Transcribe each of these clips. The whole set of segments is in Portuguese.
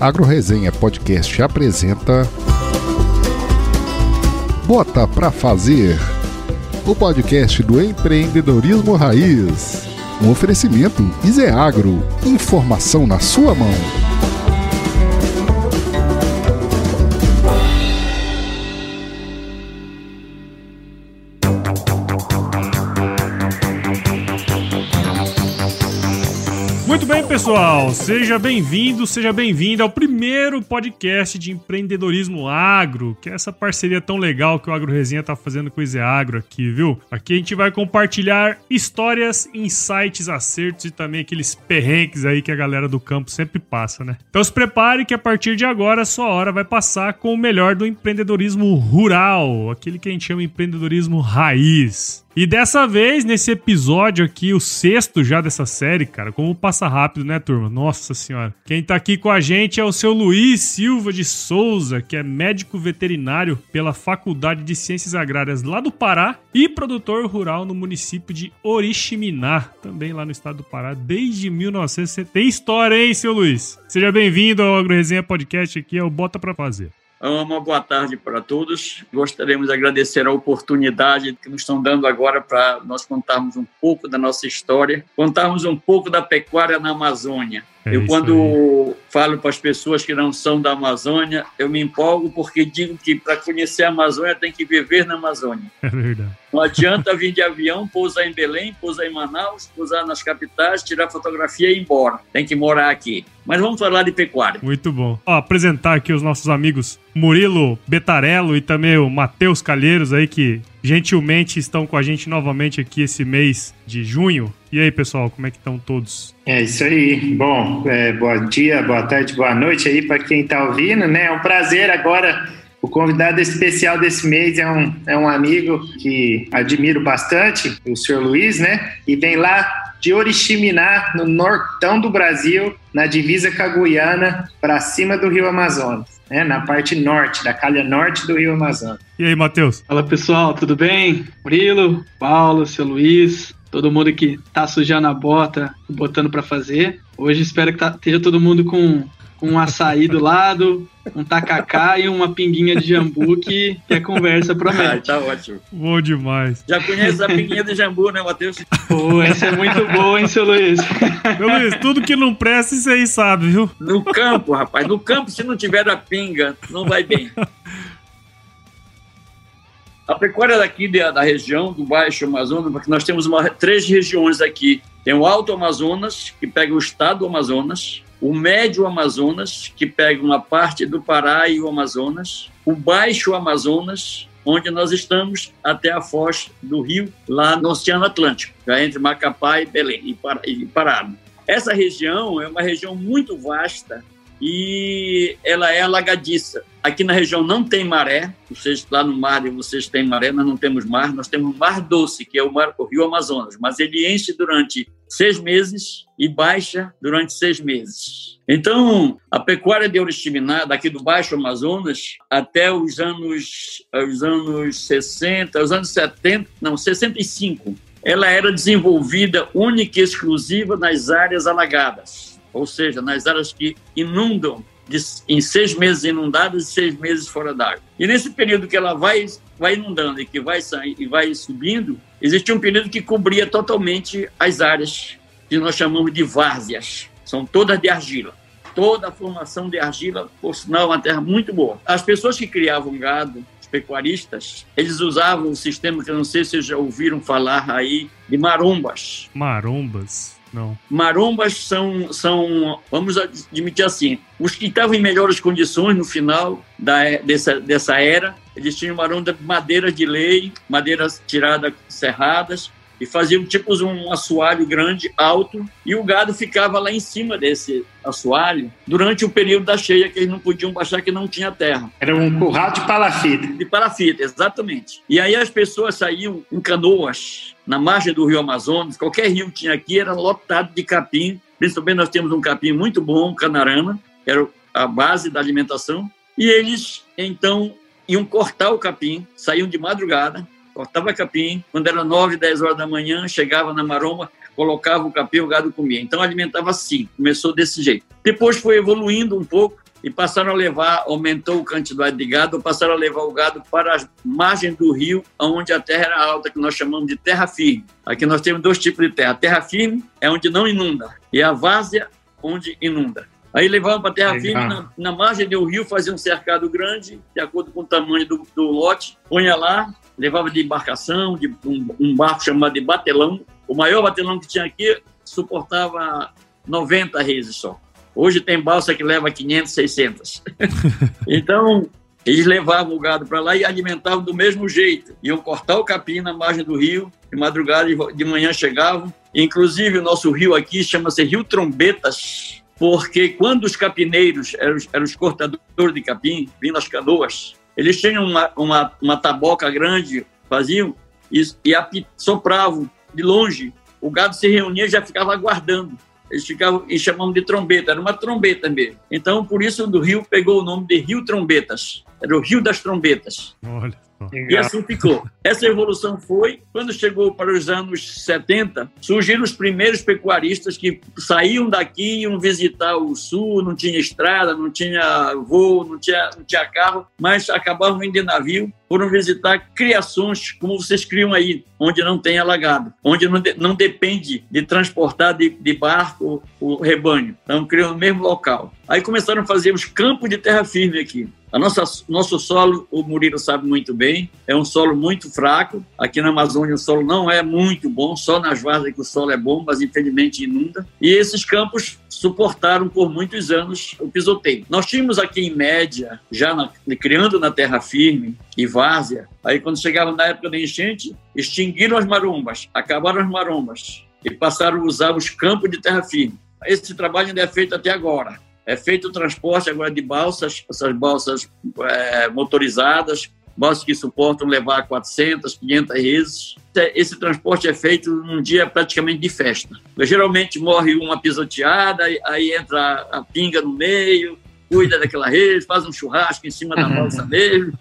AgroResenha Podcast apresenta Bota pra Fazer, o podcast do empreendedorismo raiz. Um oferecimento Iseagro, informação na sua mão. Pessoal. Seja bem-vindo, seja bem-vinda ao primeiro podcast de empreendedorismo agro, que é essa parceria tão legal que o Agro Resenha tá fazendo com o Ize Agro aqui, viu? Aqui a gente vai compartilhar histórias, insights, acertos e também aqueles perrengues aí que a galera do campo sempre passa, né? Então se prepare que a partir de agora a sua hora vai passar com o melhor do empreendedorismo rural, aquele que a gente chama de empreendedorismo raiz. E dessa vez, nesse episódio aqui, o sexto já dessa série, cara, como passa rápido, né, turma? Nossa senhora. Quem tá aqui com a gente é o seu Luiz Silva de Souza, que é médico veterinário pela Faculdade de Ciências Agrárias lá do Pará e produtor rural no município de Oriximiná, também lá no estado do Pará, desde 1960. Tem história, hein, seu Luiz? Seja bem-vindo ao AgroResenha Podcast aqui, é o Bota Pra Fazer. Uma boa tarde para todos. Gostaríamos de agradecer a oportunidade que nos estão dando agora para nós contarmos um pouco da nossa história, contarmos um pouco da pecuária na Amazônia. É eu, quando falo para as pessoas que não são da Amazônia, eu me empolgo porque digo que para conhecer a Amazônia tem que viver na Amazônia. É verdade. Não adianta vir de avião, pousar em Belém, pousar em Manaus, pousar nas capitais, tirar fotografia e ir embora. Tem que morar aqui. Mas vamos falar de pecuária. Muito bom. Ó, apresentar aqui os nossos amigos Murilo Betarello e também o Matheus Calheiros aí que gentilmente estão com a gente novamente aqui esse mês de junho. E aí, pessoal, como é que estão todos? É isso aí. Bom, é, bom dia, boa tarde, boa noite aí para quem está ouvindo, né? É um prazer agora. O convidado especial desse mês é um, é um amigo que admiro bastante, o senhor Luiz, né? E vem lá de Oriximiná, no nortão do Brasil, na divisa com a Guiana, para cima do Rio Amazonas, né? Na parte norte, da calha norte do Rio Amazonas. E aí, Matheus? Fala pessoal, tudo bem? Murilo, Paulo, seu Luiz, todo mundo que tá sujando a bota, botando pra fazer. Hoje espero que tá- esteja todo mundo com, com um açaí do lado, um tacacá e uma pinguinha de jambu que, que a conversa Ah, promete. tá ótimo. Bom demais. Já conhece a pinguinha de jambu, né, Matheus? Pô, essa é muito boa, hein, seu Luiz? Meu Luiz, tudo que não presta, isso aí sabe, viu? No campo, rapaz. No campo, se não tiver a pinga, não vai bem. A pecuária daqui da, da região, do Baixo Amazonas, porque nós temos uma- três regiões aqui. Tem o Alto Amazonas, que pega o estado do Amazonas, o Médio Amazonas, que pega uma parte do Pará e o Amazonas, o Baixo Amazonas, onde nós estamos até a foz do rio, lá no Oceano Atlântico, já entre Macapá e Belém, e Pará. Essa região é uma região muito vasta e ela é alagadiça. Aqui na região não tem maré, vocês lá no mar e vocês têm maré, nós não temos mar, nós temos mar doce, que é o, mar, o rio Amazonas, mas ele enche durante seis meses e baixa durante seis meses. Então, a pecuária de Oriximiná, daqui do Baixo Amazonas, até os anos, os anos 60, os anos 70, não, 65, ela era desenvolvida única e exclusiva nas áreas alagadas, ou seja, nas áreas que inundam de, em seis meses inundadas e seis meses fora d'água. E nesse período que ela vai, vai inundando e que vai, e vai subindo, existe um período que cobria totalmente as áreas que nós chamamos de várzeas. São todas de argila. Toda a formação de argila, por sinal, é uma terra muito boa. As pessoas que criavam gado, os pecuaristas, eles usavam um sistema que eu não sei se vocês já ouviram falar aí, de marombas. Marombas. Não. Marombas são, são, vamos admitir assim, os que estavam em melhores condições no final da, dessa, dessa era, eles tinham maromba de madeira de lei, madeiras tiradas, serradas, e faziam tipo um assoalho grande, alto, e o gado ficava lá em cima desse assoalho durante o período da cheia, que eles não podiam baixar, que não tinha terra. Era um curral de palafita. De parafita, exatamente. E aí as pessoas saíam em canoas na margem do rio Amazonas, qualquer rio que tinha aqui era lotado de capim, principalmente nós temos um capim muito bom, canarana, que era a base da alimentação, e eles, então, iam cortar o capim, saíam de madrugada, cortava capim, quando era 9, 10 horas da manhã, chegava na maromba, colocava o capim, o gado comia. Então alimentava assim, começou desse jeito. Depois foi evoluindo um pouco, e passaram a levar, aumentou a quantidade de gado, passaram a levar o gado para as margens do rio, onde a terra era alta, que nós chamamos de terra firme. Aqui nós temos dois tipos de terra. A terra firme é onde não inunda, e a várzea, onde inunda. Aí levavam para a terra firme, na, na, margem do rio, faziam um cercado grande, de acordo com o tamanho do, do lote, punha lá, levava de embarcação, de um, um barco chamado de batelão. O maior batelão que tinha aqui suportava 90 reses só. Hoje tem balsa que leva 500, 600. então, eles levavam o gado para lá e alimentavam do mesmo jeito. Iam cortar o capim na margem do rio, de madrugada de manhã chegavam. Inclusive, o nosso rio aqui chama-se Rio Trombetas, porque quando os capineiros, eram os, eram os cortadores de capim, vindo as canoas, eles tinham uma, uma, uma taboca grande, faziam, e, e sopravam de longe. O gado se reunia e já ficava aguardando eles ficavam e chamavam de trombeta, era uma trombeta mesmo. Então, por isso, do rio pegou o nome de Rio Trombetas. Era o Rio das Trombetas. Olha. E assim ficou. Essa evolução foi, quando chegou para os anos 70, surgiram os primeiros pecuaristas que saíam daqui, iam visitar o sul, não tinha estrada, não tinha voo, não tinha, não tinha carro, mas acabavam indo de navio, foram visitar criações como vocês criam aí, onde não tem alagado, onde não, de, não depende de transportar de, de barco o rebanho. Então, criam no mesmo local. Aí começaram a fazer os campos de terra firme aqui. A nossa, nosso solo, o Murilo sabe muito bem, é um solo muito fraco. Aqui na Amazônia o solo não é muito bom, só nas várzeas que o solo é bom, mas infelizmente inunda. E esses campos suportaram por muitos anos o pisoteio. Nós tínhamos aqui em média, já na, criando na terra firme e várzea, aí quando chegava na época da enchente, extinguiram as marombas, acabaram as marombas e passaram a usar os campos de terra firme. Esse trabalho ainda é feito até agora é feito o transporte agora de balsas, essas balsas é, motorizadas, balsas que suportam levar 400, 500 reses. Esse transporte é feito num dia praticamente de festa. Geralmente morre uma pisoteada, aí entra a pinga no meio, cuida daquela rede, faz um churrasco em cima da balsa mesmo.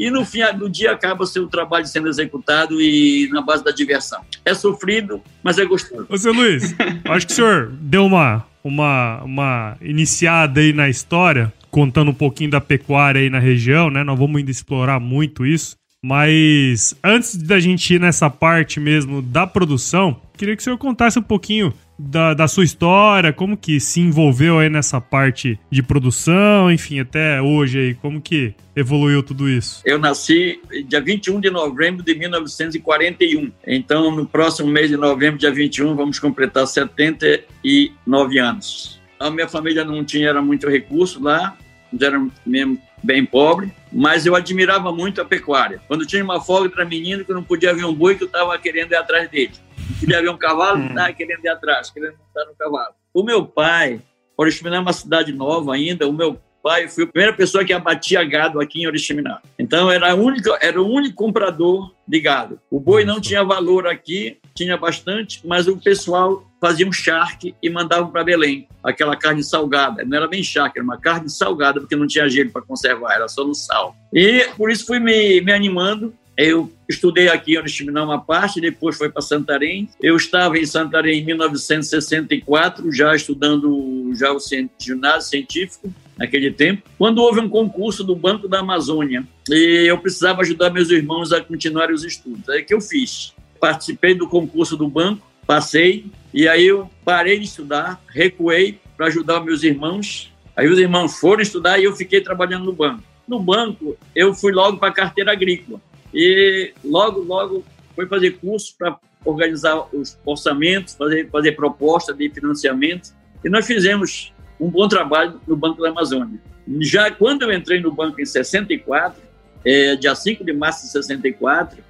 E no fim do dia acaba o seu trabalho sendo executado e na base da diversão. É sofrido, mas é gostoso. Ô, seu Luiz, acho que o senhor deu uma, uma, uma iniciada aí na história, contando um pouquinho da pecuária aí na região, né? Não vamos ainda explorar muito isso. Mas antes da gente ir nessa parte mesmo da produção, queria que o senhor contasse um pouquinho da, da, sua história, como que se envolveu aí nessa parte de produção, enfim, até hoje aí, como que evoluiu tudo isso? Eu nasci dia 21 de novembro de 1941. Então, no próximo mês de novembro, dia 21, vamos completar 79 anos. A minha família não tinha era muito recurso lá, era mesmo bem pobre, mas eu admirava muito a pecuária. Quando tinha uma folga para menino que não podia ver um boi que eu estava querendo ir atrás dele queria ver um cavalo, hum. tá querendo ir atrás, querendo montar no cavalo. O meu pai, Oriximiná é uma cidade nova ainda, o meu pai foi a primeira pessoa que abatia gado aqui em Oriximiná. Então era, único, era o único comprador de gado. O boi não tinha valor aqui, tinha bastante, mas o pessoal fazia um charque e mandavam para Belém, aquela carne salgada. Não era bem charque, era uma carne salgada, porque não tinha gelo para conservar, era só no sal. E por isso fui me, me animando eu estudei aqui em Oriximiná uma parte, depois foi para Santarém. Eu estava em Santarém em 1964, já estudando já o ginásio científico naquele tempo, quando houve um concurso do Banco da Amazônia e eu precisava ajudar meus irmãos a continuarem os estudos. Aí que eu fiz. Participei do concurso do banco, passei e aí eu parei de estudar, recuei para ajudar meus irmãos. Aí os irmãos foram estudar e eu fiquei trabalhando no banco. No banco, eu fui logo para a carteira agrícola e logo, logo foi fazer curso para organizar os orçamentos, fazer, fazer proposta de financiamento. E nós fizemos um bom trabalho no Banco da Amazônia. Já quando eu entrei no banco em 64, é, dia 5 de março de 64,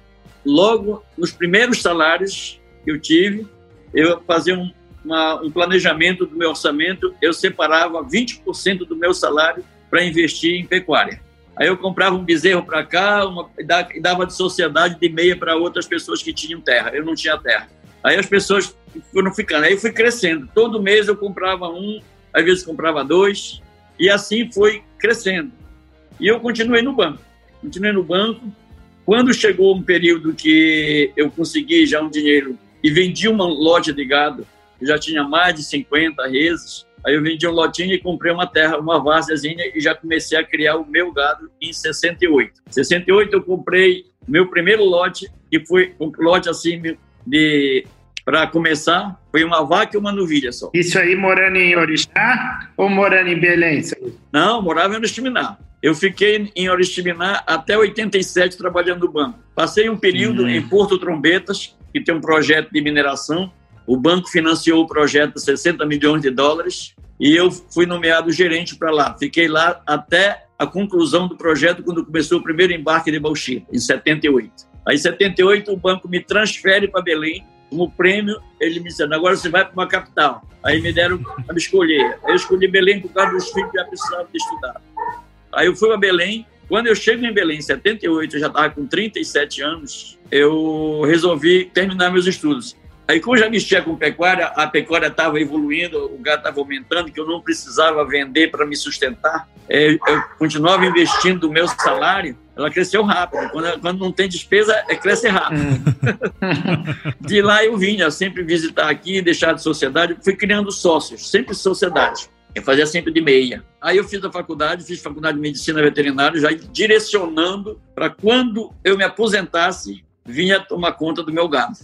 logo nos primeiros salários que eu tive, eu fazia um, uma, um planejamento do meu orçamento, eu separava 20% do meu salário para investir em pecuária. Aí eu comprava um bezerro para cá uma, e dava de sociedade de meia para outras pessoas que tinham terra. Eu não tinha terra. Aí as pessoas foram ficando. Aí fui crescendo. Todo mês eu comprava um, às vezes comprava dois, e assim foi crescendo. E eu continuei no banco. Continuei no banco. Quando chegou um período que eu consegui já um dinheiro e vendi uma loja de gado eu já tinha mais de 50 reses. Aí eu vendi um lotinho e comprei uma terra, uma várzeazinha e já comecei a criar o meu gado em 68. Em 68 eu comprei meu primeiro lote, que foi um lote assim de para começar, foi uma vaca e uma novilha só. Isso aí morando em Orixá ou morando em Belém? Não, morava em Oriximiná. Eu fiquei em Oriximiná até 87 trabalhando no banco. Passei um período em Porto Trombetas, que tem um projeto de mineração. O banco financiou o projeto de 60 milhões de dólares e eu fui nomeado gerente para lá. Fiquei lá até a conclusão do projeto, quando começou o primeiro embarque de bauxita, em 78. Aí, em 78, o banco me transfere para Belém. Como prêmio, ele me disse: agora você vai para uma capital. Aí me deram para me escolher. Eu escolhi Belém por causa dos filhos que já precisavam de estudar. Aí eu fui para Belém. Quando eu chego em Belém, em 78, eu já estava com 37 anos, eu resolvi terminar meus estudos. Aí, como já mexia com pecuária, a pecuária estava evoluindo, o gado estava aumentando, que eu não precisava vender para me sustentar. É, eu continuava investindo o meu salário, ela cresceu rápido. Quando, quando não tem despesa, é, cresce rápido. Hum. de lá eu vinha sempre visitar aqui, deixar de sociedade, fui criando sócios, sempre sociedade. Eu fazia sempre de meia. Aí eu fiz a faculdade, fiz faculdade de medicina veterinária, já direcionando para quando eu me aposentasse, vinha tomar conta do meu gado.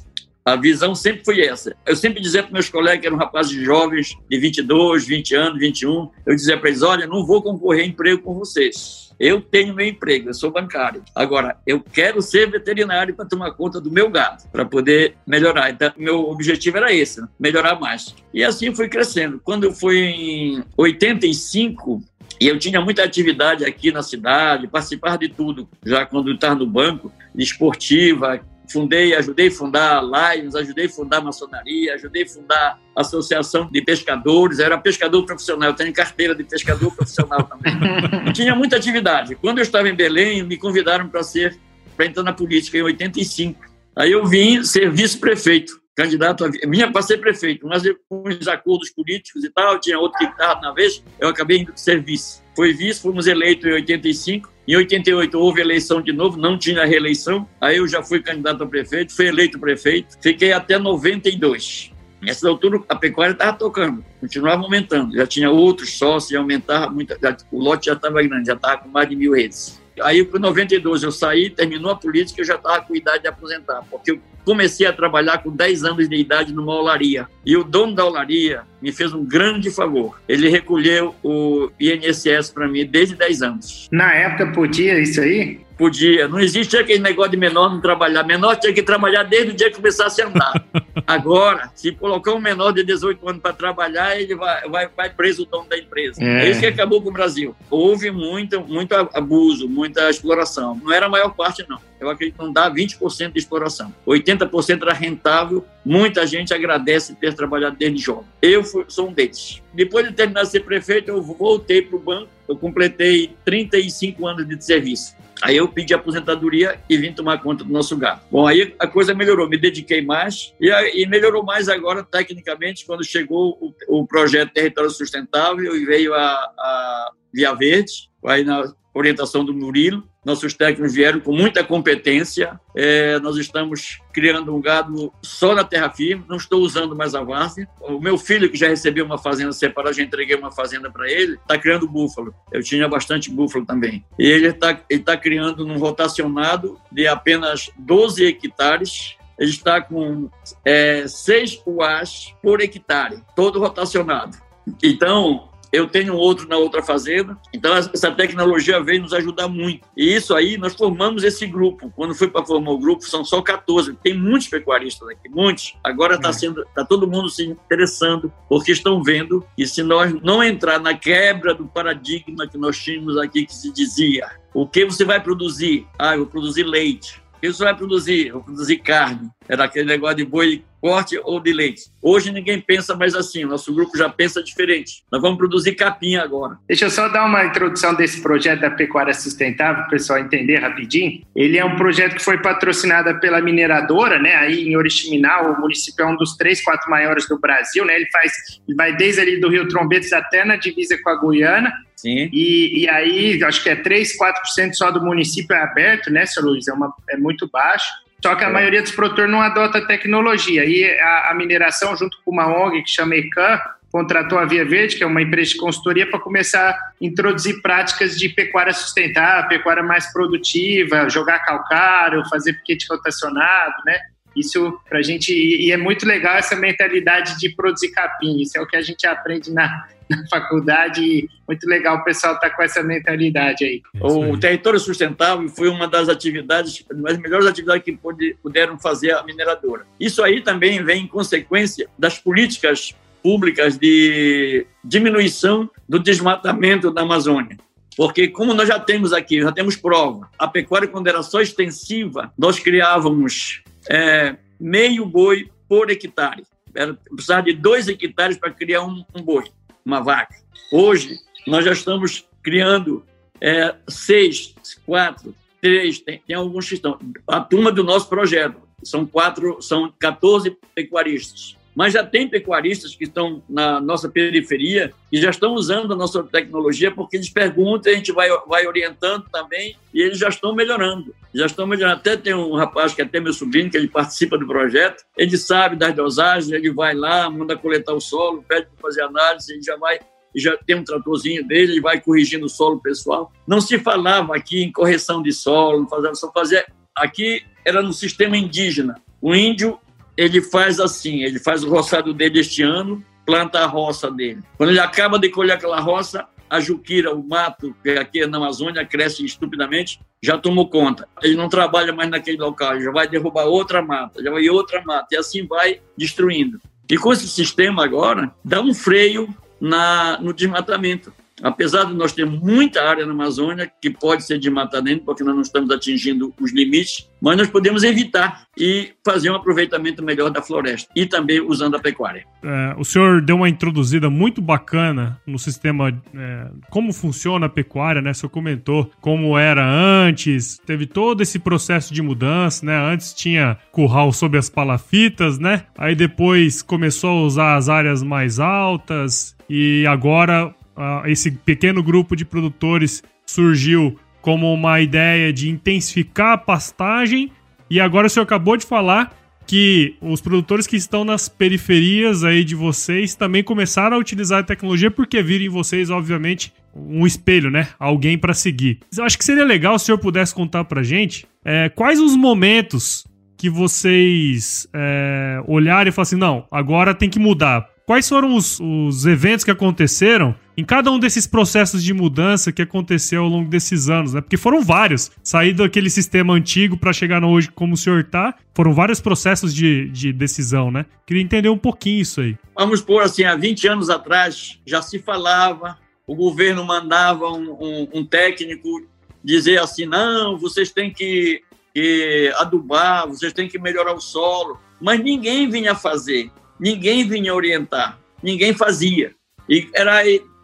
A visão sempre foi essa. Eu sempre dizia para meus colegas, que eram rapazes jovens, de 22, 20 anos, 21, eu dizia para eles: olha, não vou concorrer a emprego com vocês. Eu tenho meu emprego, eu sou bancário. Agora, eu quero ser veterinário para tomar conta do meu gado, para poder melhorar. Então, meu objetivo era esse, né? melhorar mais. E assim fui crescendo. Quando eu fui em 85, e eu tinha muita atividade aqui na cidade, participar de tudo, já quando estava no banco, esportiva, fundei, ajudei a fundar a Lions, ajudei a fundar a maçonaria, ajudei a fundar a Associação de Pescadores, eu era pescador profissional, eu tenho carteira de pescador profissional também. Tinha muita atividade. Quando eu estava em Belém, me convidaram para ser para entrar na política em 85. Aí eu vim ser vice-prefeito, candidato a minha para ser prefeito, mas com os acordos políticos e tal, tinha outro que estava na vez, eu acabei indo ser vice. Foi vice, fomos eleitos em 85 em 88 houve eleição de novo, não tinha reeleição. Aí eu já fui candidato a prefeito, fui eleito prefeito, fiquei até 92. Nessa altura a pecuária estava tocando, continuava aumentando. Já tinha outros sócios, ia aumentar muito. o lote já estava grande, já estava com mais de mil redes. Aí, em 92, eu saí, terminou a política, eu já estava com idade de aposentar, porque eu comecei a trabalhar com 10 anos de idade numa olaria. E o dono da olaria me fez um grande favor. Ele recolheu o INSS para mim desde 10 anos. Na época podia isso aí? Podia. Não existe aquele negócio de menor não trabalhar. Menor tinha que trabalhar desde o dia que começasse a andar. Agora, se colocar um menor de 18 anos para trabalhar, ele vai, vai, vai preso o dono da empresa. É. é isso que acabou com o Brasil. Houve muito, muito abuso, muita exploração. Não era a maior parte, não. Eu acredito que não dá 20% de exploração. 80% era rentável. Muita gente agradece ter trabalhado desde jovem. Eu fui, sou um deles. Depois de terminar de ser prefeito, eu voltei para o banco. Eu completei 35 anos de serviço. Aí eu pedi aposentadoria e vim tomar conta do nosso gado. Bom, aí a coisa melhorou, me dediquei mais e, e melhorou mais agora, tecnicamente, quando chegou o, o projeto Território Sustentável e veio a, a Via Verde, aí na orientação do Murilo. Nossos técnicos vieram com muita competência. É, nós estamos criando um gado só na terra firme, não estou usando mais a várzea. O meu filho, que já recebeu uma fazenda separada, já entreguei uma fazenda para ele, está criando búfalo. Eu tinha bastante búfalo também. E ele está ele tá criando num rotacionado de apenas 12 hectares, ele está com é, 6 UAs por hectare, todo rotacionado. Então, eu tenho outro na outra fazenda. Então, essa tecnologia veio nos ajudar muito. E isso aí, nós formamos esse grupo. Quando foi para formar o grupo, são só 14. Tem muitos pecuaristas aqui, muitos. Agora está é. sendo, está todo mundo se interessando, porque estão vendo que se nós não entrar na quebra do paradigma que nós tínhamos aqui, que se dizia, o que você vai produzir? Ah, eu vou produzir leite. O que você vai produzir? Eu vou produzir carne. Era aquele negócio de boi corte ou de leite. Hoje ninguém pensa mais assim, nosso grupo já pensa diferente. Nós vamos produzir capim agora. Deixa eu só dar uma introdução desse projeto da pecuária sustentável, para o pessoal entender rapidinho. Ele é um projeto que foi patrocinado pela mineradora, né? Aí em Oriximiná, o município é um dos três, quatro maiores do Brasil, né? Ele faz, ele vai desde ali do Rio Trombetes até na divisa com a Guiana. Sim. E, e aí, acho que é 3, 4% só do município é aberto, né, seu Luiz? É, uma, é muito baixo. Só que a é. maioria dos produtores não adota tecnologia. E a, a, mineração, junto com uma ONG que chama ECAN, contratou a Via Verde, que é uma empresa de consultoria, para começar a introduzir práticas de pecuária sustentável, pecuária mais produtiva, jogar calcário, fazer piquete rotacionado, né? Isso para a gente, e é muito legal essa mentalidade de produzir capim, isso é o que a gente aprende na, na faculdade, e muito legal o pessoal estar tá com essa mentalidade aí. O território sustentável foi uma das atividades, uma das melhores atividades que puderam fazer a mineradora. Isso aí também vem em consequência das políticas públicas de diminuição do desmatamento da Amazônia. Porque, como nós já temos aqui, já temos prova, a pecuária, quando era só extensiva, nós criávamos é, meio boi por hectare. Era precisar de dois hectares para criar um, um, boi, uma vaca. Hoje, nós já estamos criando é, seis, quatro, três, tem, tem alguns que estão. A turma do nosso projeto são quatro, são 14 pecuaristas. Mas já tem pecuaristas que estão na nossa periferia e já estão usando a nossa tecnologia porque eles perguntam, a gente vai, vai orientando também e eles já estão melhorando. Já estão melhorando. Até tem um rapaz que é até meu sobrinho, que ele participa do projeto, ele sabe das dosagens, ele vai lá, manda coletar o solo, pede para fazer análise, ele já vai já tem um tratorzinho dele, ele vai corrigindo o solo pessoal. Não se falava aqui em correção de solo, só fazia. Aqui era no sistema indígena. O índio ele faz assim, ele faz o roçado dele este ano, planta a roça dele. Quando ele acaba de colher aquela roça, a juquira, o mato, que aqui na Amazônia cresce estupidamente, já tomou conta. Ele não trabalha mais naquele local, já vai derrubar outra mata, já vai outra mata, e assim vai destruindo. E com esse sistema agora, dá um freio na, no desmatamento. Apesar de nós termos muita área na Amazônia que pode ser desmatamento, porque nós não estamos atingindo os limites, mas nós podemos evitar e fazer um aproveitamento melhor da floresta e também usando a pecuária. É, o senhor deu uma introduzida muito bacana no sistema, é, como funciona a pecuária, né? O senhor comentou como era antes, teve todo esse processo de mudança, né? Antes tinha curral sob as palafitas, né? Aí depois começou a usar as áreas mais altas e agora uh, esse pequeno grupo de produtores surgiu como uma ideia de intensificar a pastagem. E agora o senhor acabou de falar que os produtores que estão nas periferias aí de vocês também começaram a utilizar a tecnologia porque viram em vocês, obviamente, um espelho, né? Alguém para seguir. Eu acho que seria legal se o senhor pudesse contar pra gente é, quais os momentos que vocês é, olharem e falar assim, não, agora tem que mudar. Quais foram os, os eventos que aconteceram em cada um desses processos de mudança que aconteceu ao longo desses anos, né? Porque foram vários. Sair daquele sistema antigo para chegar no hoje como o senhor tá, foram vários processos de, de decisão, né? Queria entender um pouquinho isso aí. Vamos por assim, há 20 anos atrás já se falava, o governo mandava um, um, um técnico dizer assim, não, vocês têm que, que adubar, vocês têm que melhorar o solo, mas ninguém vinha fazer, ninguém vinha orientar, ninguém fazia. E era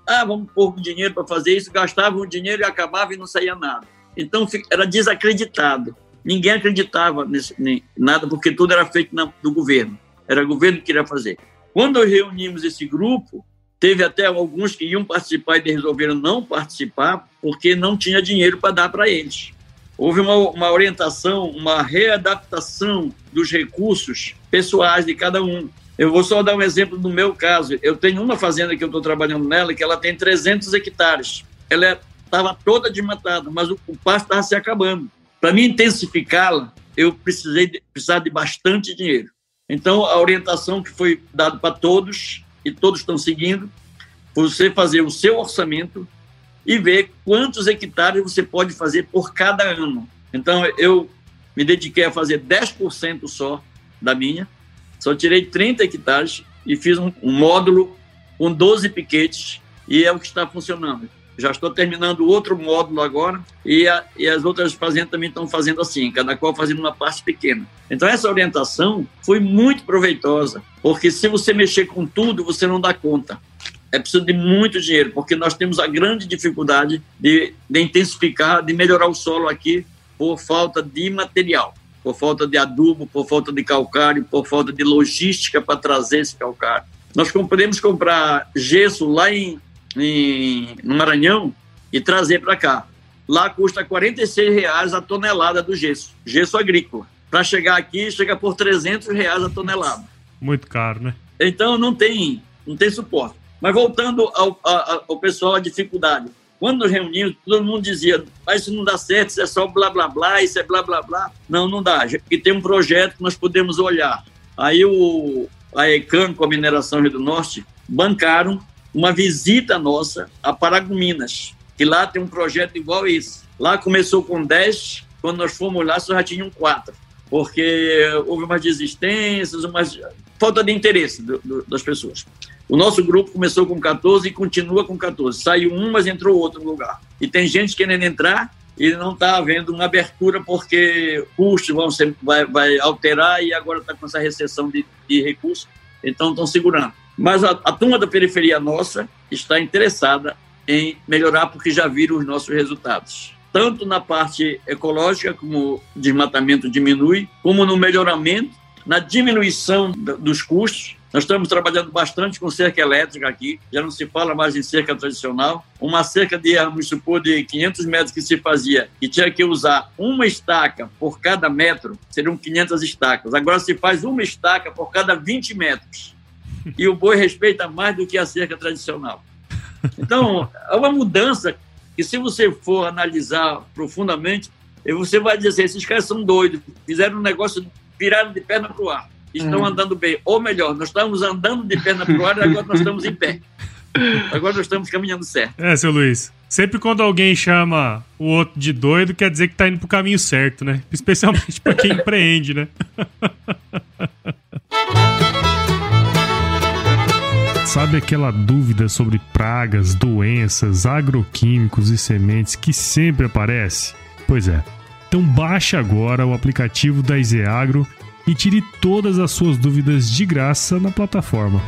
ah, vamos pôr dinheiro para fazer isso, gastavam o dinheiro e acabava e não saía nada. Então era desacreditado. Ninguém acreditava nesse, nem, nada, porque tudo era feito na, do governo. Era o governo que queria fazer. Quando reunimos esse grupo, teve até alguns que iam participar e resolveram não participar porque não tinha dinheiro para dar para eles. Houve uma, uma orientação, uma readaptação dos recursos pessoais de cada um. Eu vou só dar um exemplo do meu caso. Eu tenho uma fazenda que eu estou trabalhando nela que ela tem 300 hectares. Ela estava toda desmatada, mas o, o pasto estava se acabando. Para mim intensificá-la, eu precisei de, precisar de bastante dinheiro. Então, a orientação que foi dada para todos, e todos estão seguindo, você fazer o seu orçamento e ver quantos hectares você pode fazer por cada ano. Então, eu me dediquei a fazer 10% só da minha, só tirei 30 hectares e fiz um, um módulo com 12 piquetes e é o que está funcionando. Já estou terminando outro módulo agora e, a, e, as outras fazendas também estão fazendo assim, cada qual fazendo uma parte pequena. Então, essa orientação foi muito proveitosa, porque se você mexer com tudo, você não dá conta. É preciso de muito dinheiro, porque nós temos a grande dificuldade de, de intensificar, de melhorar o solo aqui por falta de material por falta de adubo, por falta de calcário, por falta de logística para trazer esse calcário. Nós podemos comprar gesso lá em, em, no Maranhão e trazer para cá. Lá custa R$ reais a tonelada do gesso, gesso agrícola. para chegar aqui, chega por 300 reais a tonelada. Muito caro, né? Então não tem, não tem suporte. Mas voltando ao, ao, ao pessoal, a dificuldade. Quando nos reunimos, todo mundo dizia, mas isso não dá certo, isso é só blá blá blá, isso é blá blá blá. Não, não dá, porque tem um projeto que nós podemos olhar. Aí o, a ECAN, com a Mineração Rio do Norte, bancaram uma visita nossa a Paragominas, que lá tem um projeto igual esse. Lá começou com 10, quando nós fomos lá só já tinham 4, porque houve umas desistências, umas falta de interesse do, do, das pessoas. O nosso grupo começou com 14 e continua com 14. Saiu um, mas entrou outro no lugar. E tem gente querendo entrar e não está havendo uma abertura porque custos vão ser, vai, vai alterar e agora está com essa recessão de, de recursos, então estão segurando. Mas a, a turma da periferia nossa está interessada em melhorar porque já viram os nossos resultados. Tanto na parte ecológica, como desmatamento diminui, como no melhoramento, na diminuição dos custos nós estamos trabalhando bastante com cerca elétrica aqui, já não se fala mais em cerca tradicional. Uma cerca de, vamos supor, de 500 metros que se fazia e tinha que usar uma estaca por cada metro, seriam 500 estacas. Agora se faz uma estaca por cada 20 metros. E o boi respeita mais do que a cerca tradicional. Então, é uma mudança que, se você for analisar profundamente, você vai dizer: esses caras são doidos, fizeram um negócio, viraram de perna para o ar estão uhum. andando bem. Ou melhor, nós estamos andando de perna para o ar e agora nós estamos em pé. Agora nós estamos caminhando certo. É, seu Luiz. Sempre quando alguém chama o outro de doido, quer dizer que está indo para o caminho certo, né? Especialmente para quem empreende, né? Sabe aquela dúvida sobre pragas, doenças, agroquímicos e sementes que sempre aparece? Pois é. Então baixe agora o aplicativo da Izeagro e tire todas as suas dúvidas de graça na plataforma.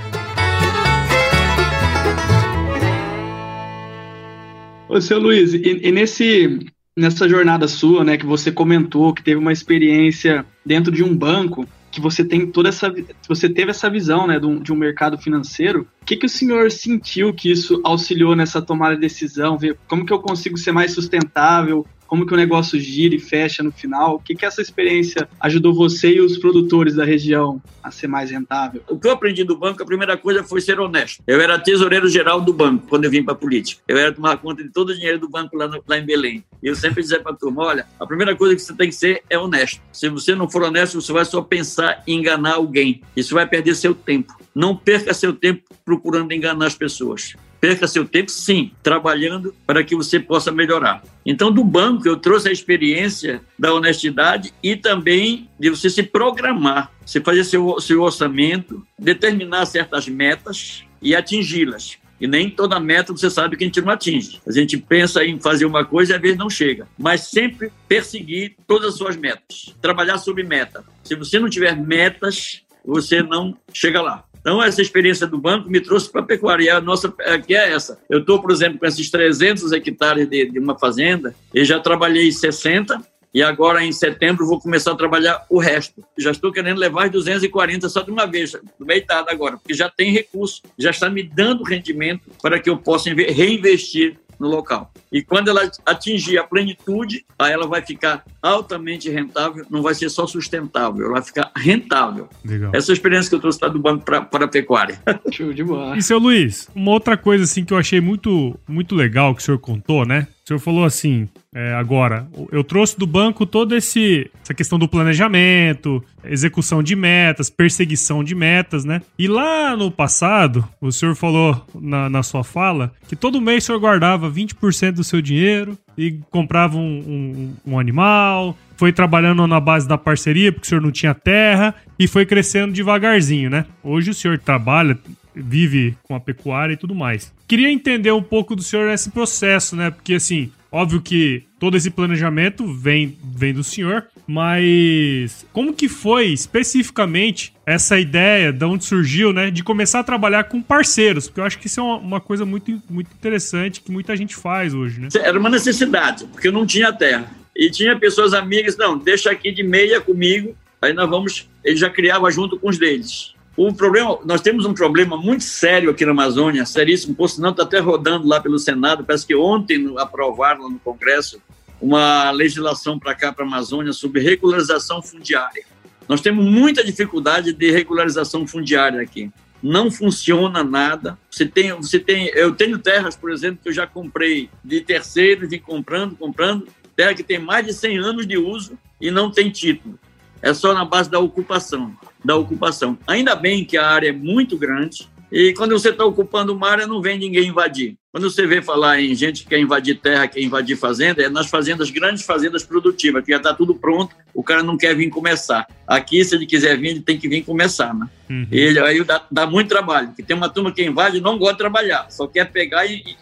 Ô, seu Luiz, e, e, nesse, nessa jornada sua, né, que você comentou que teve uma experiência dentro de um banco, que você tem toda essa, você teve essa visão, né, de um, de um mercado financeiro. O que, que o senhor sentiu que isso auxiliou nessa tomada de decisão? Ver como que eu consigo ser mais sustentável? Como que o negócio gira e fecha no final? O que, que essa experiência ajudou você e os produtores da região a ser mais rentável? O que eu aprendi do banco, a primeira coisa foi ser honesto. Eu era tesoureiro geral do banco quando eu vim para a política. Eu era tomar conta de todo o dinheiro do banco lá, no, lá em Belém. E eu sempre dizia para a turma, olha, a primeira coisa que você tem que ser é honesto. Se você não for honesto, você vai só pensar em enganar alguém. Isso vai perder seu tempo. Não perca seu tempo procurando enganar as pessoas perca seu tempo, sim, trabalhando para que você possa melhorar. Então, do banco, eu trouxe a experiência da honestidade e também de você se programar, você fazer seu, seu orçamento, determinar certas metas e atingi-las. E nem toda meta você sabe que a gente não atinge. A gente pensa em fazer uma coisa e às vezes não chega. Mas sempre perseguir todas as suas metas. Trabalhar sob meta. Se você não tiver metas, você não chega lá. Então, essa experiência do banco me trouxe para a pecuária. A nossa aqui é essa. Eu estou, por exemplo, com esses 300 hectares de, de uma fazenda, e já trabalhei 60, e agora em setembro vou começar a trabalhar o resto. Já estou querendo levar as 240 só de uma vez, metade agora, porque já tem recurso, já está me dando rendimento para que eu possa reinvestir no local. E quando ela atingir a plenitude, aí ela vai ficar altamente rentável, não vai ser só sustentável, ela vai ficar rentável. Legal. Essa é a experiência que eu trouxe do banco para a pecuária. Show de bola. E seu Luiz, uma outra coisa assim que eu achei muito, muito legal que o senhor contou, né? Senhor falou assim, é, agora, eu trouxe do banco toda essa questão do planejamento, execução de metas, perseguição de metas, né? E lá no passado, o senhor falou na, na sua fala que todo mês o senhor guardava 20% do seu dinheiro e comprava um, um, um animal, foi trabalhando na base da parceria, porque o senhor não tinha terra, e foi crescendo devagarzinho, né? Hoje o senhor trabalha, vive com a pecuária e tudo mais. Queria entender um pouco do senhor esse processo, né? Porque assim, Óbvio que todo esse planejamento vem, vem do senhor, mas como que foi especificamente essa ideia, de onde surgiu, né, de começar a trabalhar com parceiros? Porque eu acho que isso é uma, uma coisa muito, muito interessante que muita gente faz hoje, né? Era uma necessidade, porque eu não tinha terra. E tinha pessoas amigas, não, deixa aqui de meia comigo, aí nós vamos. Ele já criava junto com os deles. O problema, nós temos um problema muito sério aqui na Amazônia, seríssimo, por sinal está até rodando lá pelo Senado, parece que ontem aprovaram no Congresso uma legislação para cá, para a Amazônia, sobre regularização fundiária. Nós temos muita dificuldade de regularização fundiária aqui. Não funciona nada. Você tem, você tem, eu tenho terras, por exemplo, que eu já comprei de terceiros, vim comprando, comprando, terra que tem mais de 100 anos de uso e não tem título. É só na base da ocupação, da ocupação. Ainda bem que a área é muito grande, e quando você está ocupando uma área, não vem ninguém invadir. Quando você vê falar em gente que quer invadir terra, quer invadir fazenda, é nas fazendas, grandes fazendas produtivas, que já está tudo pronto, o cara não quer vir começar. Aqui, se ele quiser vir, ele tem que vir começar, né? Uhum. E aí dá, dá, muito trabalho, porque tem uma turma que invade e não gosta de trabalhar, só quer pegar e,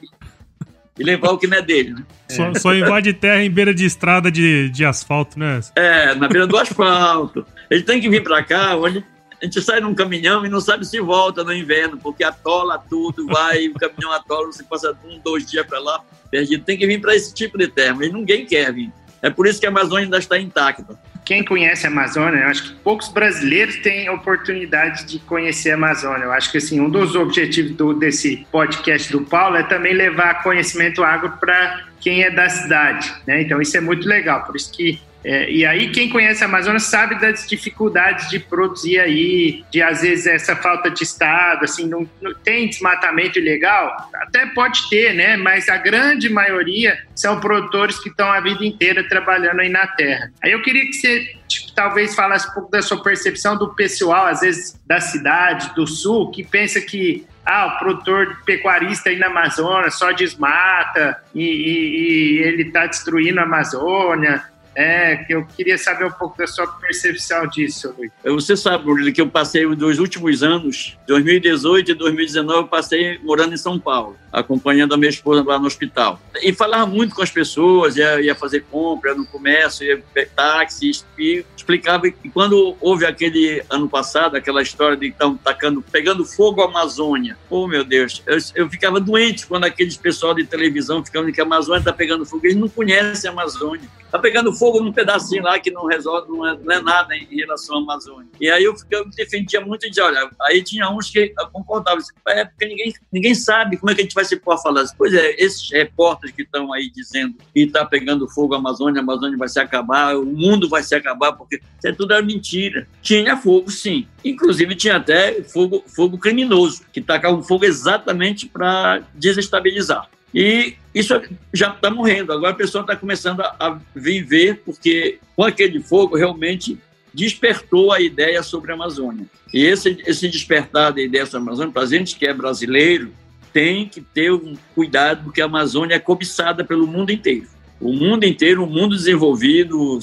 e levar o que não é dele, né? Só, só, invade terra em beira de estrada de, de asfalto, né? É, na beira do asfalto. Ele tem que vir para cá, onde a gente sai num caminhão e não sabe se volta no inverno, porque atola tudo, vai, o caminhão atola, você passa um, dois dias para lá, perdido. Tem que vir para esse tipo de terra, mas ninguém quer vir. É por isso que a Amazônia ainda está intacta. Quem conhece a Amazônia, eu acho que poucos brasileiros têm oportunidade de conhecer a Amazônia. Eu acho que assim, um dos objetivos do, desse podcast do Paulo é também levar conhecimento agro para quem é da cidade. Né? Então, isso é muito legal. Por isso que é, e aí, quem conhece a Amazônia sabe das dificuldades de produzir aí, de às vezes essa falta de estado, assim, não, não, tem desmatamento ilegal? Até pode ter, né? Mas a grande maioria são produtores que estão a vida inteira trabalhando aí na terra. Aí eu queria que você tipo, talvez falasse um pouco da sua percepção do pessoal, às vezes da cidade, do sul, que pensa que ah, o produtor pecuarista aí na Amazônia só desmata e, e, e ele está destruindo a Amazônia. É, que eu queria saber um pouco da sua percepção disso, Luiz. Você sabe, Murilo, que eu passei os dois últimos anos, 2018 e 2019, eu passei morando em São Paulo, acompanhando a minha esposa lá no hospital. E falava muito com as pessoas, ia, ia fazer compra no comércio, ia táxi, e explicava que quando houve aquele ano passado, aquela história de estão tacando, pegando fogo a Amazônia. Oh, meu Deus, eu, eu ficava doente quando aqueles pessoal de televisão ficavam que a Amazônia está pegando fogo. Eles não conhecem a Amazônia. Está pegando fogo fogo num pedacinho lá que não resolve, não é, não é nada em, relação à Amazônia. E aí eu, eu defendia muito de, olha, aí tinha uns que concordavam, assim, é porque ninguém, ninguém sabe como é que a gente vai se pôr a falar. Pois é, esses repórteres que estão aí dizendo que está pegando fogo a Amazônia, a Amazônia vai se acabar, o mundo vai se acabar, porque isso é tudo era mentira. Tinha fogo, sim. Inclusive tinha até fogo, fogo criminoso, que tacava fogo exatamente para desestabilizar. E isso já está morrendo. Agora a pessoa está começando a viver, porque com aquele fogo realmente despertou a ideia sobre a Amazônia. E esse, esse despertar da ideia sobre a Amazônia, para a gente que é brasileiro, tem que ter um cuidado, porque a Amazônia é cobiçada pelo mundo inteiro. O mundo inteiro, o mundo desenvolvido,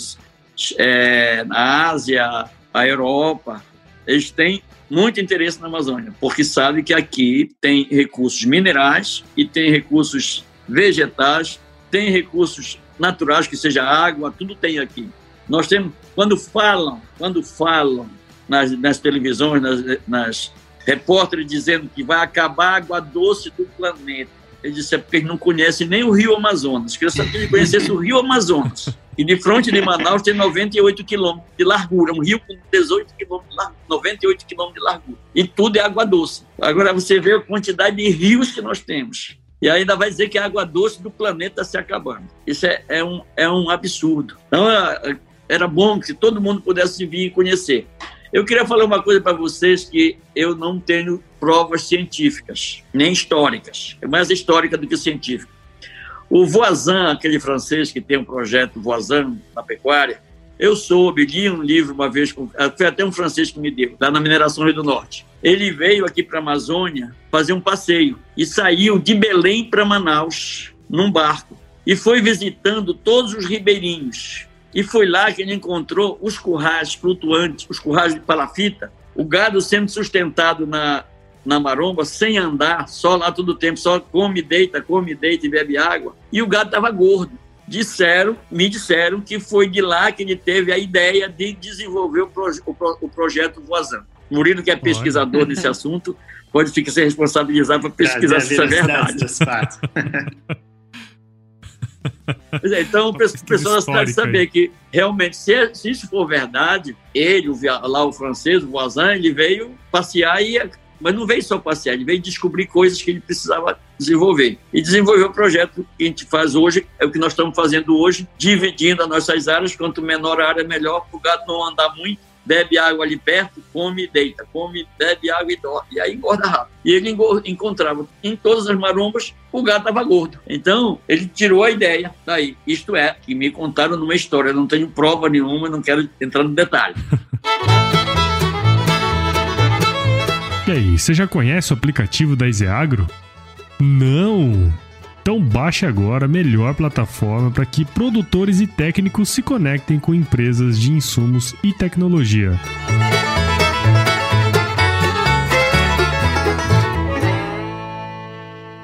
é, na Ásia, a Europa, eles têm muito interesse na Amazônia, porque sabe que aqui tem recursos minerais e tem recursos vegetais, tem recursos naturais, que seja água, tudo tem aqui. Nós temos, quando falam, quando falam nas, nas televisões, nas, nas repórteres dizendo que vai acabar a água doce do planeta, ele disse é porque eles não conhecem nem o Rio Amazonas. Queria saber que ele conhecesse o Rio Amazonas. E de frente de Manaus tem 98 quilômetros de largura, um rio com 18 quilômetros de largura, 98 quilômetros de largura. E tudo é água doce. Agora você vê a quantidade de rios que nós temos. E ainda vai dizer que a água doce do planeta está se acabando. Isso é, é, um, é um absurdo. Então, é, era bom que todo mundo pudesse vir e conhecer. Eu queria falar uma coisa para vocês que eu não tenho provas científicas, nem históricas. É mais histórica do que científica. O Voisin, aquele francês que tem um projeto Voisin na pecuária, eu soube, li um livro uma vez, foi até um francês que me deu, lá na Mineração Rio do Norte. Ele veio aqui para a Amazônia fazer um passeio e saiu de Belém para Manaus num barco e foi visitando todos os ribeirinhos. E foi lá que ele encontrou os currais flutuantes, os currais de palafita, o gado sendo sustentado na, na maromba, sem andar, só lá todo o tempo, só come, deita, come, deita e bebe água. E o gado estava gordo. Disseram, me disseram que foi de lá que ele teve a ideia de desenvolver o, proje o, pro o projeto Voazão. Murilo, que é pesquisador desse assunto, pode ficar se responsabilizar para pesquisar se isso é verdade. É, então, o pessoal da saber que realmente, se, se, isso for verdade, ele, o, lá o francês, o Voisin, ele veio passear e mas não veio só passear, ele veio descobrir coisas que ele precisava desenvolver. E desenvolveu o projeto que a gente faz hoje, é o que nós estamos fazendo hoje, dividindo as nossas áreas, quanto menor a área, melhor, para o gado não andar muito, bebe água ali perto, come e deita, come, bebe água e dorme, e aí engorda rápido. E ele encontrava em todas as marombas, o gado estava gordo. Então, ele tirou a ideia daí. Isto é, que me contaram numa história, eu não tenho prova nenhuma, não quero entrar no detalhe. E aí, você já conhece o aplicativo da Iseagro? Não! Então baixe agora a melhor plataforma para que produtores e técnicos se conectem com empresas de insumos e tecnologia.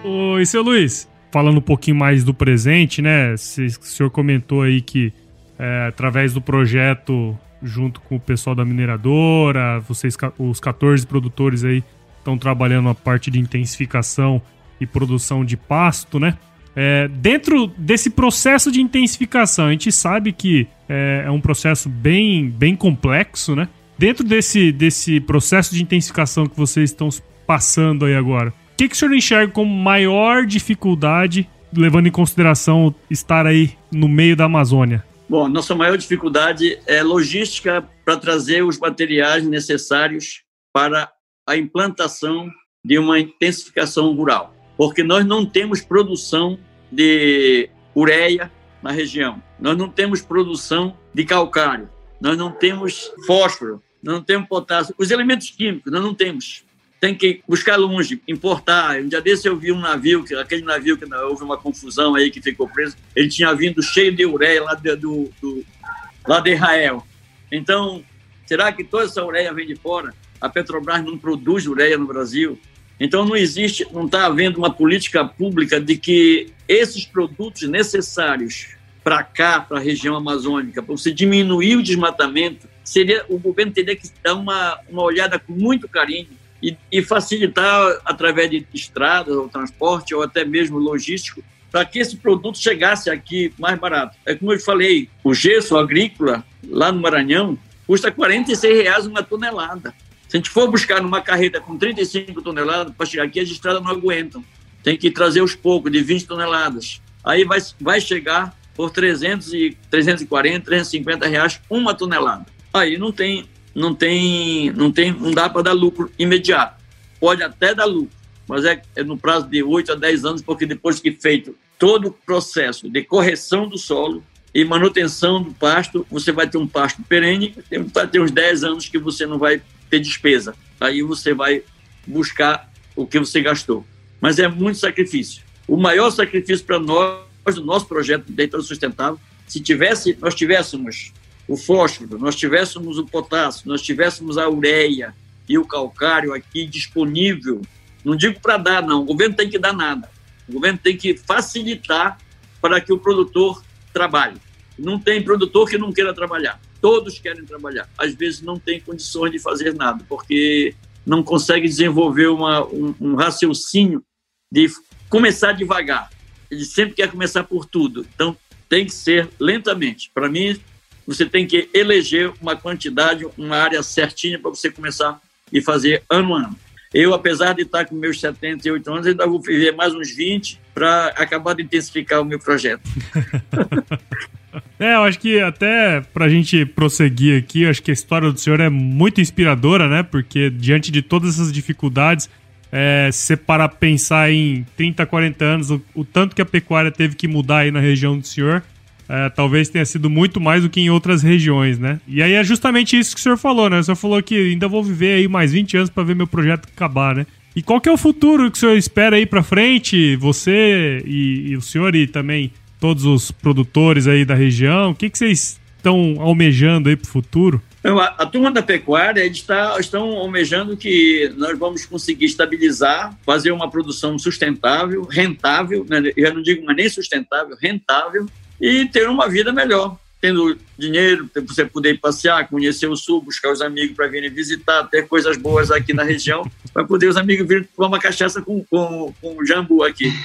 Oi, seu Luiz. Falando um pouquinho mais do presente, né? O senhor comentou aí que é, através do projeto, junto com o pessoal da mineradora, vocês, os 14 produtores aí, estão trabalhando a parte de intensificação e produção de pasto, né? É, dentro desse processo de intensificação, a gente sabe que é, é, um processo bem, bem complexo, né? Dentro desse, desse processo de intensificação que vocês estão passando aí agora, o que, que o senhor enxerga como maior dificuldade, levando em consideração estar aí no meio da Amazônia? Bom, nossa maior dificuldade é logística para trazer os materiais necessários para a implantação de uma intensificação rural porque nós não temos produção de ureia na região, nós não temos produção de calcário, nós não temos fósforo, nós não temos potássio, os elementos químicos nós não temos. Tem que buscar longe, importar. Um dia desse eu vi um navio, aquele navio que houve uma confusão aí que ficou preso, ele tinha vindo cheio de ureia lá de, do, do, lá de Israel. Então, será que toda essa ureia vem de fora? A Petrobras não produz ureia no Brasil. Então não existe, não está havendo uma política pública de que esses produtos necessários para cá, para a região amazônica, para você diminuir o desmatamento, seria o governo teria que dar uma, uma olhada com muito carinho e, e facilitar através de estradas ou transporte ou até mesmo logístico para que esse produto chegasse aqui mais barato. É como eu falei, o gesso agrícola lá no Maranhão custa 46 reais uma tonelada. Se a gente for buscar numa carreta com 35 toneladas, para chegar aqui, as estradas não aguentam. Tem que trazer os poucos, de 20 toneladas. Aí vai, vai chegar por 300 e, 340, 350 reais uma tonelada. Aí não tem, não tem, não tem, não dá para dar lucro imediato. Pode até dar lucro, mas é, é no prazo de 8 a 10 anos, porque depois que feito todo o processo de correção do solo, e manutenção do pasto, você vai ter um pasto perene, vai ter uns 10 anos que você não vai ter despesa. Aí você vai buscar o que você gastou. Mas é muito sacrifício. O maior sacrifício para nós, do nosso projeto de Deitado Sustentável, se tivesse, nós tivéssemos o fósforo, nós tivéssemos o potássio, nós tivéssemos a ureia e o calcário aqui disponível, não digo para dar, não, o governo tem que dar nada. O governo tem que facilitar para que o produtor trabalhe. Não tem produtor que não queira trabalhar. Todos querem trabalhar. Às vezes não tem condições de fazer nada, porque não consegue desenvolver uma, um, um raciocínio de começar devagar. Ele sempre quer começar por tudo. Então, tem que ser lentamente. Para mim, você tem que eleger uma quantidade, uma área certinha para você começar e fazer ano a ano. Eu, apesar de estar com meus 78 anos, ainda vou viver mais uns 20 para acabar de intensificar o meu projeto. É, eu acho que até pra gente prosseguir aqui, eu acho que a história do senhor é muito inspiradora, né? Porque diante de todas essas dificuldades, é, se você parar pensar em 30, 40 anos, o, o, tanto que a pecuária teve que mudar aí na região do senhor, é, talvez tenha sido muito mais do que em outras regiões, né? E aí é justamente isso que o senhor falou, né? O senhor falou que ainda vou viver aí mais 20 anos para ver meu projeto acabar, né? E qual que é o futuro que o senhor espera aí para frente? Você e, e o senhor e também todos os produtores aí da região? O que, que vocês estão almejando aí para o futuro? A, a, turma da pecuária está, estão almejando que nós vamos conseguir estabilizar, fazer uma produção sustentável, rentável, né? eu não digo nem sustentável, rentável, e ter uma vida melhor. Tendo dinheiro, para você poder passear, conhecer o sul, buscar os amigos para virem visitar, ter coisas boas aqui na região, para poder os amigos virem tomar uma cachaça com, com, com jambu aqui.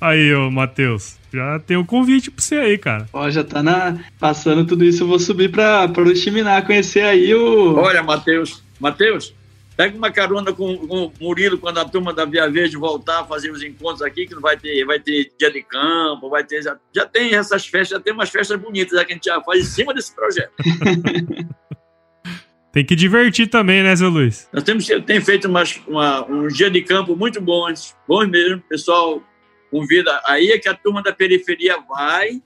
Aí, ô Matheus, já tem o um convite pra você aí, cara. Ó, já tá na... passando tudo isso, eu vou subir pra, pra o Chiminá conhecer aí o... Olha, Matheus, Matheus, pega uma carona com, com, o Murilo quando a turma da Via Verde voltar a fazer os encontros aqui, que não vai ter, vai ter dia de campo, vai ter... Já, já tem essas festas, já tem umas festas bonitas que a gente já faz em cima desse projeto. Tem que divertir também, né, seu Luiz? Nós temos tem feito umas, uma, um dia de campo muito bons, bons mesmo. O pessoal convida. Aí é que a turma da periferia vai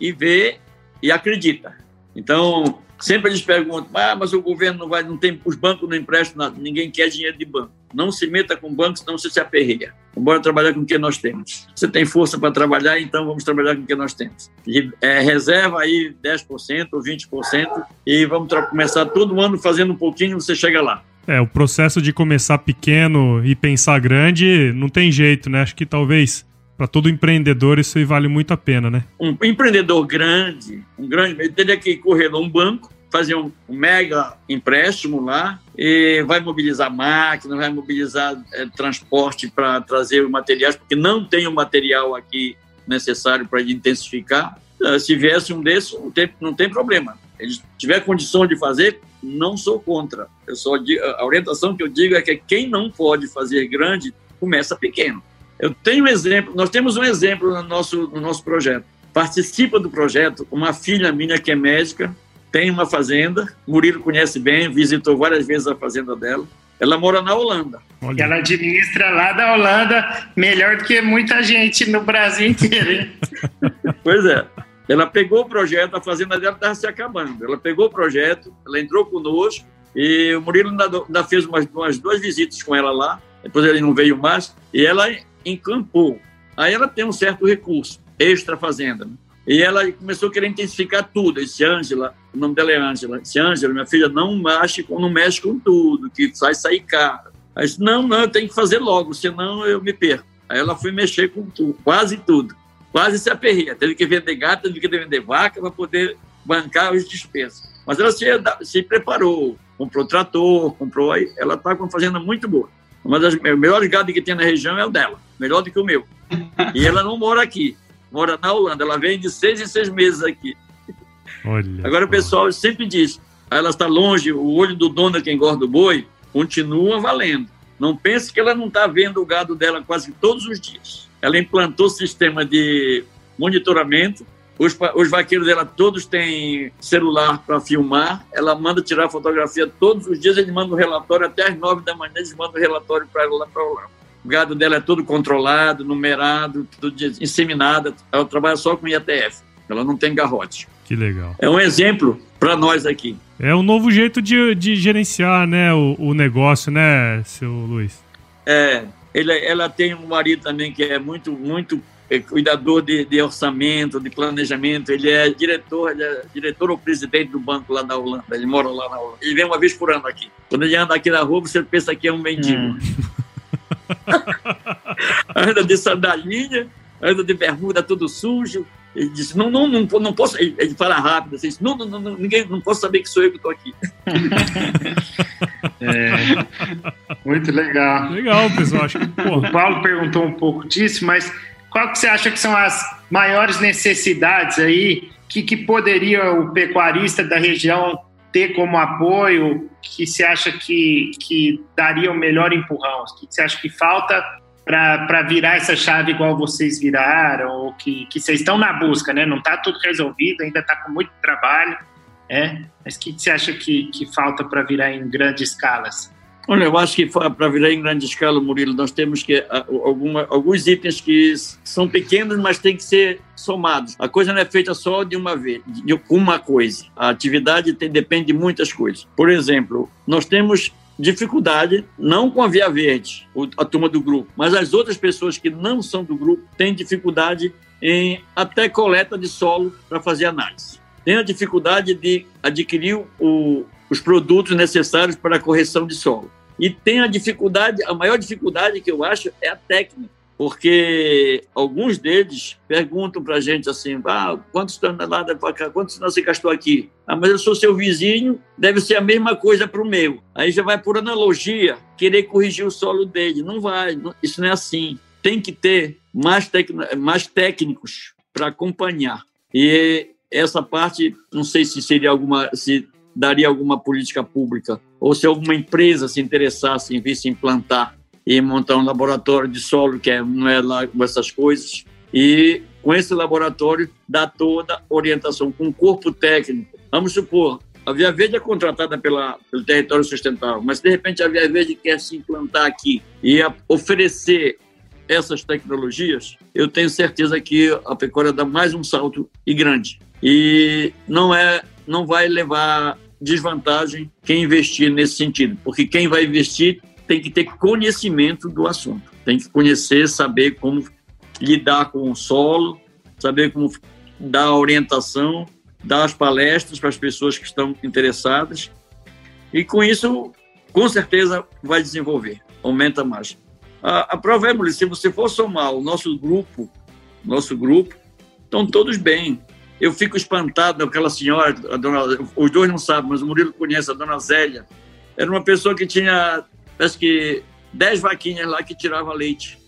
e vê e acredita. Então, sempre eles perguntam: ah, mas o governo não vai, não tem, os bancos não emprestam nada, ninguém quer dinheiro de banco. Não se meta com bancos, senão você se aperreia. Vamos trabalhar com o que nós temos. Você tem força para trabalhar, então vamos trabalhar com o que nós temos. E, é, reserva aí 10% ou 20% e vamos começar todo ano fazendo um pouquinho, você chega lá. É, o processo de começar pequeno e pensar grande não tem jeito, né? Acho que talvez para todo empreendedor isso aí vale muito a pena, né? Um empreendedor grande, um grande, ele teria que correr num banco, fazer um, mega empréstimo lá e vai mobilizar máquinas, vai mobilizar é, transporte para trazer materiais, porque não tem o material aqui necessário para intensificar. Uh, se viesse um desses, não tem, não tem problema. Eles tiver condição de fazer, não sou contra. Eu só a orientação que eu digo é que quem não pode fazer grande, começa pequeno. Eu tenho um exemplo, nós temos um exemplo no nosso, no nosso projeto. Participa do projeto uma filha minha que é médica, tem uma fazenda, Murilo conhece bem, visitou várias vezes a fazenda dela. Ela mora na Holanda. Olha. Ela administra lá da Holanda melhor do que muita gente no Brasil inteiro, hein? pois é. Ela pegou o projeto, a fazenda dela estava se acabando. Ela pegou o projeto, ela entrou conosco e o Murilo ainda, ainda fez umas, umas duas visitas com ela lá. Depois ele não veio mais e ela encampou. Aí ela tem um certo recurso, extra fazenda. Né? E ela começou a querer intensificar tudo. Esse Ângela, o nome dela é Ângela. Esse Ângela, minha filha, não mexe, não mexe com tudo, que faz sair caro. Aí disse, não, não, eu tenho que fazer logo, senão eu me perco. Aí ela foi mexer com tudo, quase tudo. Quase se aperreia. Teve que vender gato, teve que vender vaca para poder bancar os despesas. Mas ela se, se preparou, comprou trator, comprou aí. Ela está com uma fazenda muito boa. Uma das melhores gado que tem na região é o dela, melhor do que o meu. E ela não mora aqui mora na Holanda. Ela vem de seis em seis meses aqui. Olha Agora o pessoal sempre diz, ela está longe, o olho do dono é quem engorda o boi, continua valendo. Não pense que ela não está vendo o gado dela quase todos os dias. Ela implantou sistema de monitoramento. Os, os vaqueiros dela todos têm celular para filmar. Ela manda tirar fotografia todos os dias. Ele manda um relatório até as nove da manhã. Eles mandam um relatório para ela lá para Holanda. O gado dela é todo controlado, numerado, tudo inseminado. Ela trabalha só com IATF. Ela não tem garrote. Que legal. É um exemplo para nós aqui. É um novo jeito de, de gerenciar né, o, o negócio, né, seu Luiz? É. Ele, ela tem um marido também que é muito, muito é, cuidador de, de, orçamento, de planejamento. Ele é diretor, ele é diretor ou presidente do banco lá na Holanda. Ele mora lá na Holanda. Ele vem uma vez por ano aqui. Quando ele anda aqui na rua, você pensa que é um mendigo. Hum. anda de sandalinha, anda de bermuda tudo sujo. Ele disse, não, não, não, não posso. Ele fala rápido, assim, não, não, não, ninguém, não posso saber que sou eu que estou aqui. é, muito legal. Legal, pessoal. Acho que, O Paulo perguntou um pouco disso, mas qual que você acha que são as maiores necessidades aí que, que poderia o pecuarista da região ter como apoio que você acha que, que daria o melhor empurrão? O que você acha que falta para virar essa chave igual vocês viraram, ou que, que vocês estão na busca, né? Não está tudo resolvido, ainda está com muito trabalho, é? Mas o que, você acha que, que falta para virar em grandes escalas? Olha, eu acho que para virar em grande escala, Murilo, nós temos que alguma, alguns itens que são pequenos, mas têm que ser somados. A coisa não é feita só de uma vez, de uma coisa. A atividade tem, depende de muitas coisas. Por exemplo, nós temos dificuldade, não com a Via Verde, a turma do grupo, mas as outras pessoas que não são do grupo têm dificuldade em até coleta de solo para fazer análise. Tem a dificuldade de adquirir o, os produtos necessários para a correção de solo. E tem a dificuldade, a maior dificuldade que eu acho é a técnica, porque alguns deles perguntam para a gente assim, ah, quantos toneladas para cá, quantos você gastou aqui? Ah, mas eu sou seu vizinho, deve ser a mesma coisa para o meu. Aí já vai por analogia, querer corrigir o solo dele. Não vai, isso não é assim. tem que ter mais, mais técnicos para acompanhar. E essa parte, não sei se seria alguma, se daria alguma política pública ou se alguma empresa se interessasse em vir se implantar e montar um laboratório de solo, que é, não é lá com essas coisas, e com esse laboratório dar toda a orientação, com corpo técnico. Vamos supor, a Via Verde é contratada pela, pelo território sustentável, mas de repente a Via Verde quer se implantar aqui e oferecer essas tecnologias, eu tenho certeza que a pecuária dá mais um salto e grande. E não é, não vai levar desvantagem quem investir nesse sentido, porque quem vai investir tem que ter conhecimento do assunto, tem que conhecer, saber como lidar com o solo, saber como dar orientação, dar as palestras para as pessoas que estão interessadas. E com isso, com certeza, vai desenvolver, aumenta mais. A, a prova é, se você for somar o nosso grupo, nosso grupo, estão todos bem. Eu fico espantado com aquela senhora, dona, os dois não sabem, mas o Murilo conhece, a dona Zélia. Era uma pessoa que tinha, acho que, dez vaquinhas lá que tirava leite.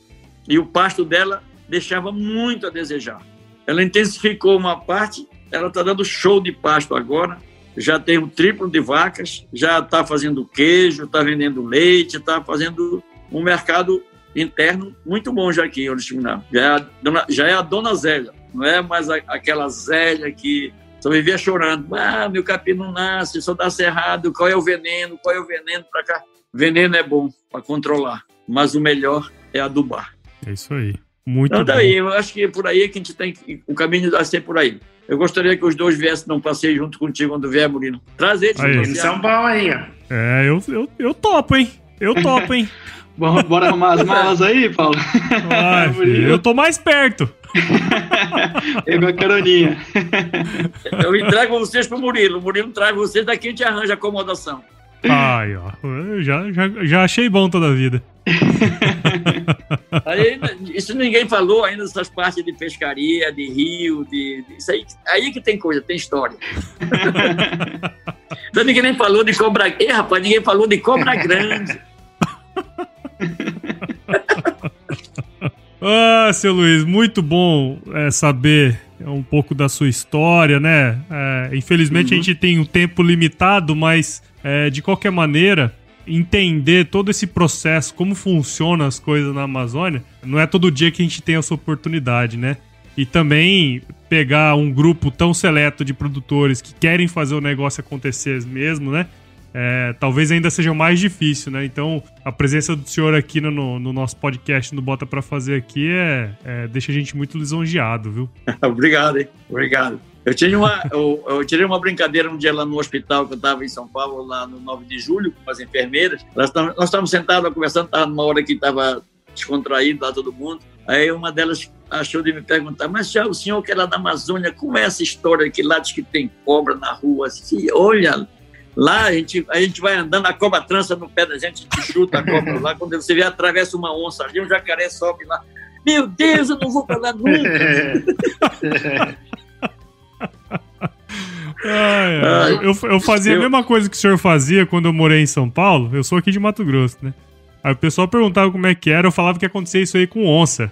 E o pasto dela deixava muito a desejar. Ela intensificou uma parte, ela está dando show de pasto agora, já tem um triplo de vacas, já está fazendo queijo, está vendendo leite, está fazendo um mercado interno muito bom já aqui em Oriximiná. Já, é já é a dona Zélia, não é mais a, aquela Zélia que só vivia chorando. Ah, meu capim não nasce, só dá cerrado, qual é o veneno, qual é o veneno para cá? Veneno é bom para controlar, mas o melhor é adubar. É isso aí. Muito então, daí, eu acho que é por aí que a gente tem que. O caminho vai ser por aí. Eu gostaria que os dois viessem num passeio junto contigo quando vier, Murilo. Trazer eles Eles são bons aí, ó. É, eu, eu, eu topo, hein? Eu topo, hein? Bora arrumar as malas aí, Paulo? Ai, filho, eu tô mais perto. Pegou a caroninha. Eu entrego vocês pro Murilo. O Murilo traz vocês, daqui a gente arranja acomodação. Ai, ó. já, já, já achei bom toda a vida. aí, isso ninguém falou ainda dessas partes de pescaria, de rio, de, de, isso aí, aí que tem coisa, tem história. então, ninguém nem falou de cobra. Ih, rapaz, ninguém falou de cobra grande. ah, seu Luiz, muito bom é, saber um pouco da sua história, né? É, infelizmente uhum. a gente tem um tempo limitado, mas é, de qualquer maneira, entender todo esse processo, como funcionam as coisas na Amazônia, não é todo dia que a gente tem essa oportunidade, né? E também pegar um grupo tão seleto de produtores que querem fazer o negócio acontecer mesmo, né? É, talvez ainda seja mais difícil, né? Então, a presença do senhor aqui no, no nosso podcast no Bota para Fazer aqui é, é, deixa a gente muito lisonjeado, viu? Obrigado, hein? Obrigado. Eu, tinha uma, eu, eu tirei uma brincadeira um dia lá no hospital que eu estava em São Paulo, lá no 9 de julho, com as enfermeiras. Nós estávamos sentados conversando, estava numa hora que estava descontraído lá todo mundo. Aí uma delas achou de me perguntar, mas já o senhor que lá da Amazônia, como é essa história que lá diz que tem cobra na rua? Assim, olha, lá a gente, a gente vai andando, a cobra trança no pé da gente, a gente chuta a cobra lá, quando você vê, atravessa uma onça ali, um jacaré sobe lá. Meu Deus, eu não vou para lá nunca. Ai, ai. Eu, eu, fazia a mesma coisa que o senhor fazia quando eu morei em São Paulo. Eu sou aqui de Mato Grosso, né? Aí o pessoal perguntava como é que era, eu falava que acontecia isso aí com onça.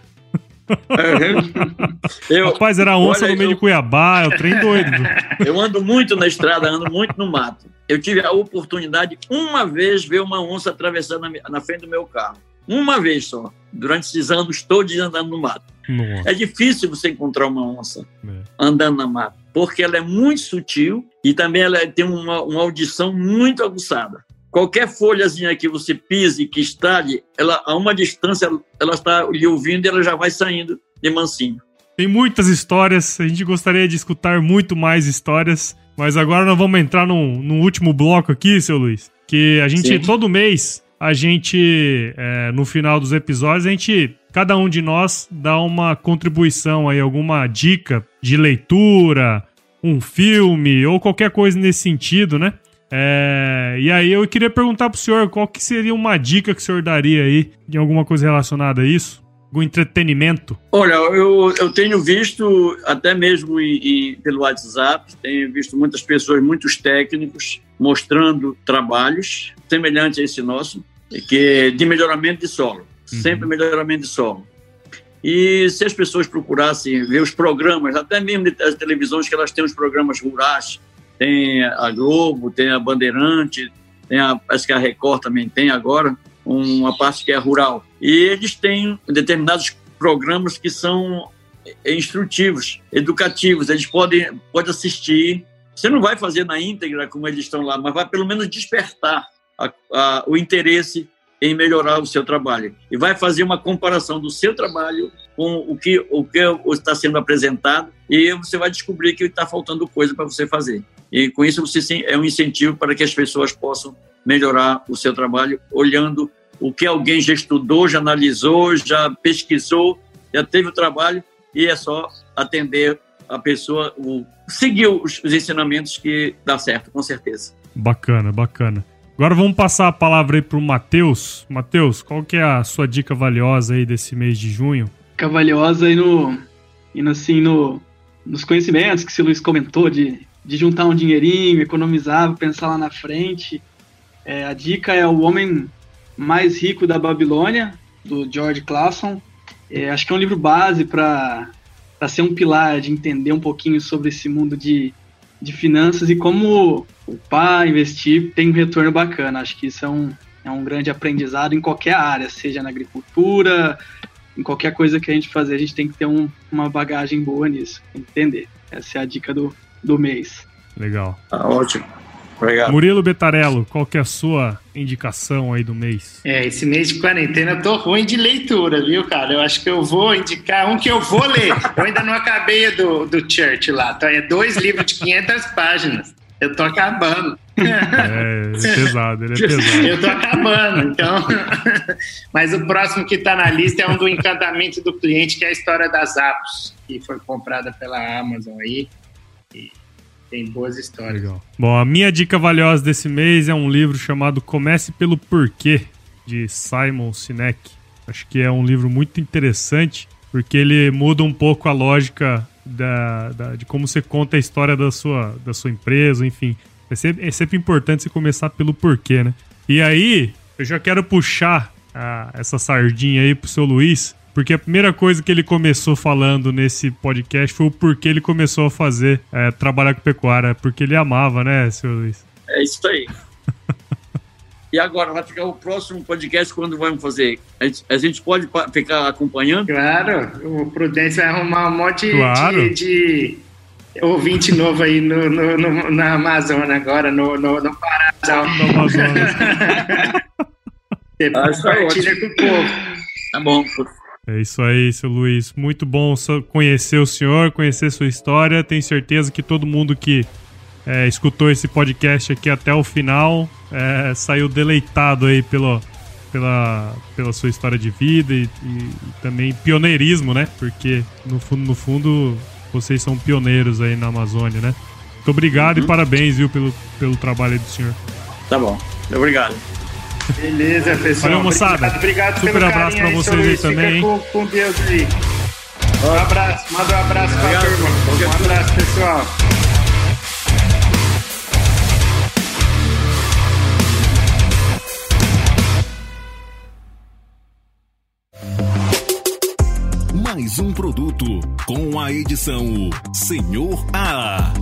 Eu, Rapaz, era onça olha, no meio eu, de Cuiabá, é o trem doido. Eu ando muito na estrada, ando muito no mato. Eu tive a oportunidade, uma vez, ver uma onça atravessando na, na frente do meu carro. Uma vez só, durante esses anos todos andando no mato. Nossa. É difícil você encontrar uma onça é. andando na mata, porque ela é muito sutil e também ela tem uma, uma audição muito aguçada. Qualquer folhazinha que você pise, que estale, ela a uma distância ela está lhe ouvindo e ela já vai saindo de mansinho. Tem muitas histórias, a gente gostaria de escutar muito mais histórias, mas agora nós vamos entrar no, no último bloco aqui, seu Luiz, que a gente Sim. todo mês a gente, é, no final dos episódios, a gente, cada um de nós dá uma contribuição aí, alguma dica de leitura, um filme ou qualquer coisa nesse sentido, né? É, e aí eu queria perguntar pro senhor qual que seria uma dica que o senhor daria aí de alguma coisa relacionada a isso? Algum entretenimento? Olha, eu, eu tenho visto, até mesmo e, pelo WhatsApp, tenho visto muitas pessoas, muitos técnicos, mostrando trabalhos semelhantes a esse nosso, que é de melhoramento de solo, uhum. sempre melhoramento de solo. E se as pessoas procurassem ver os programas, até mesmo das televisões, que elas têm os programas rurais, tem a Globo, tem a Bandeirante, tem a, acho que a Record também tem agora, uma parte que é rural. E eles têm determinados programas que são instrutivos, educativos, eles podem, podem assistir. Você não vai fazer na íntegra como eles estão lá, mas vai pelo menos despertar a, a, o interesse em melhorar o seu trabalho. E vai fazer uma comparação do seu trabalho com o que, o que está sendo apresentado e você vai descobrir que está faltando coisa para você fazer. E com isso você é um incentivo para que as pessoas possam melhorar o seu trabalho olhando o que alguém já estudou, já analisou, já pesquisou, já teve o trabalho e é só atender a pessoa, o, seguir os, os ensinamentos que dá certo, com certeza. Bacana, bacana. Agora vamos passar a palavra aí para o Matheus. Matheus, qual que é a sua dica valiosa aí desse mês de junho? Dica valiosa aí no, indo assim no, nos conhecimentos que o Luiz comentou de, de juntar um dinheirinho, economizar, pensar lá na frente. É, a dica é o Homem Mais Rico da Babilônia, do George Clason. É, acho que é um livro base para ser um pilar de entender um pouquinho sobre esse mundo de, de finanças e como upar, investir tem um retorno bacana. Acho que isso é um, é um grande aprendizado em qualquer área, seja na agricultura, em qualquer coisa que a gente fazer, a gente tem que ter um, uma bagagem boa nisso, entender. Essa é a dica do, do mês. Legal. Tá ótimo. Obrigado. Murilo Betarello, qual que é a sua indicação aí do mês? É, esse mês de quarentena eu tô ruim de leitura, viu, cara? Eu acho que eu vou indicar um que eu vou ler. Eu ainda não acabei do, do Church lá. Tá? É dois livros de 500 páginas. Eu tô acabando. É, é pesado, ele é pesado. Eu tô acabando, então. Mas o próximo que tá na lista é um do encantamento do cliente, que é a história das apps, que foi comprada pela Amazon aí. E tem boas histórias. Legal. Bom, a minha dica valiosa desse mês é um livro chamado Comece pelo Porquê, de Simon Sinek. Acho que é um livro muito interessante, porque ele muda um pouco a lógica da, da, de como você conta a história da sua, da sua empresa, enfim. É sempre, é sempre importante você começar pelo porquê, né? E aí, eu já quero puxar a, essa sardinha aí pro seu Luiz, porque a primeira coisa que ele começou falando nesse podcast foi o porquê ele começou a fazer, é, trabalhar com pecuária, porque ele amava, né, seu Luiz? É isso aí. e agora, vai ficar o próximo podcast quando vamos fazer? A gente, a gente pode ficar acompanhando? Claro, o Prudência vai arrumar um monte claro. de, de, ouvinte novo aí no, no, no, na Amazônia agora, no, no, no Pará. No Amazonas. Depois ah, compartilha com o povo. Tá bom. É isso aí, seu Luiz. Muito bom conhecer o senhor, conhecer sua história. Tenho certeza que todo mundo que é, escutou esse podcast aqui até o final é, saiu deleitado aí pelo, pela, pela sua história de vida e, e, também pioneirismo, né? Porque no fundo, no fundo, vocês são pioneiros aí na Amazônia, né? Muito obrigado uhum. e parabéns, viu, pelo, pelo trabalho do senhor. Tá bom. Obrigado. Beleza, pessoal. Valeu, moçada. Obrigado, obrigado Super abraço pra vocês aí, aí também. Com, com Deus aí. Um abraço, manda um abraço pra turma. Um abraço, pessoal. Mais um produto com a edição Senhor A.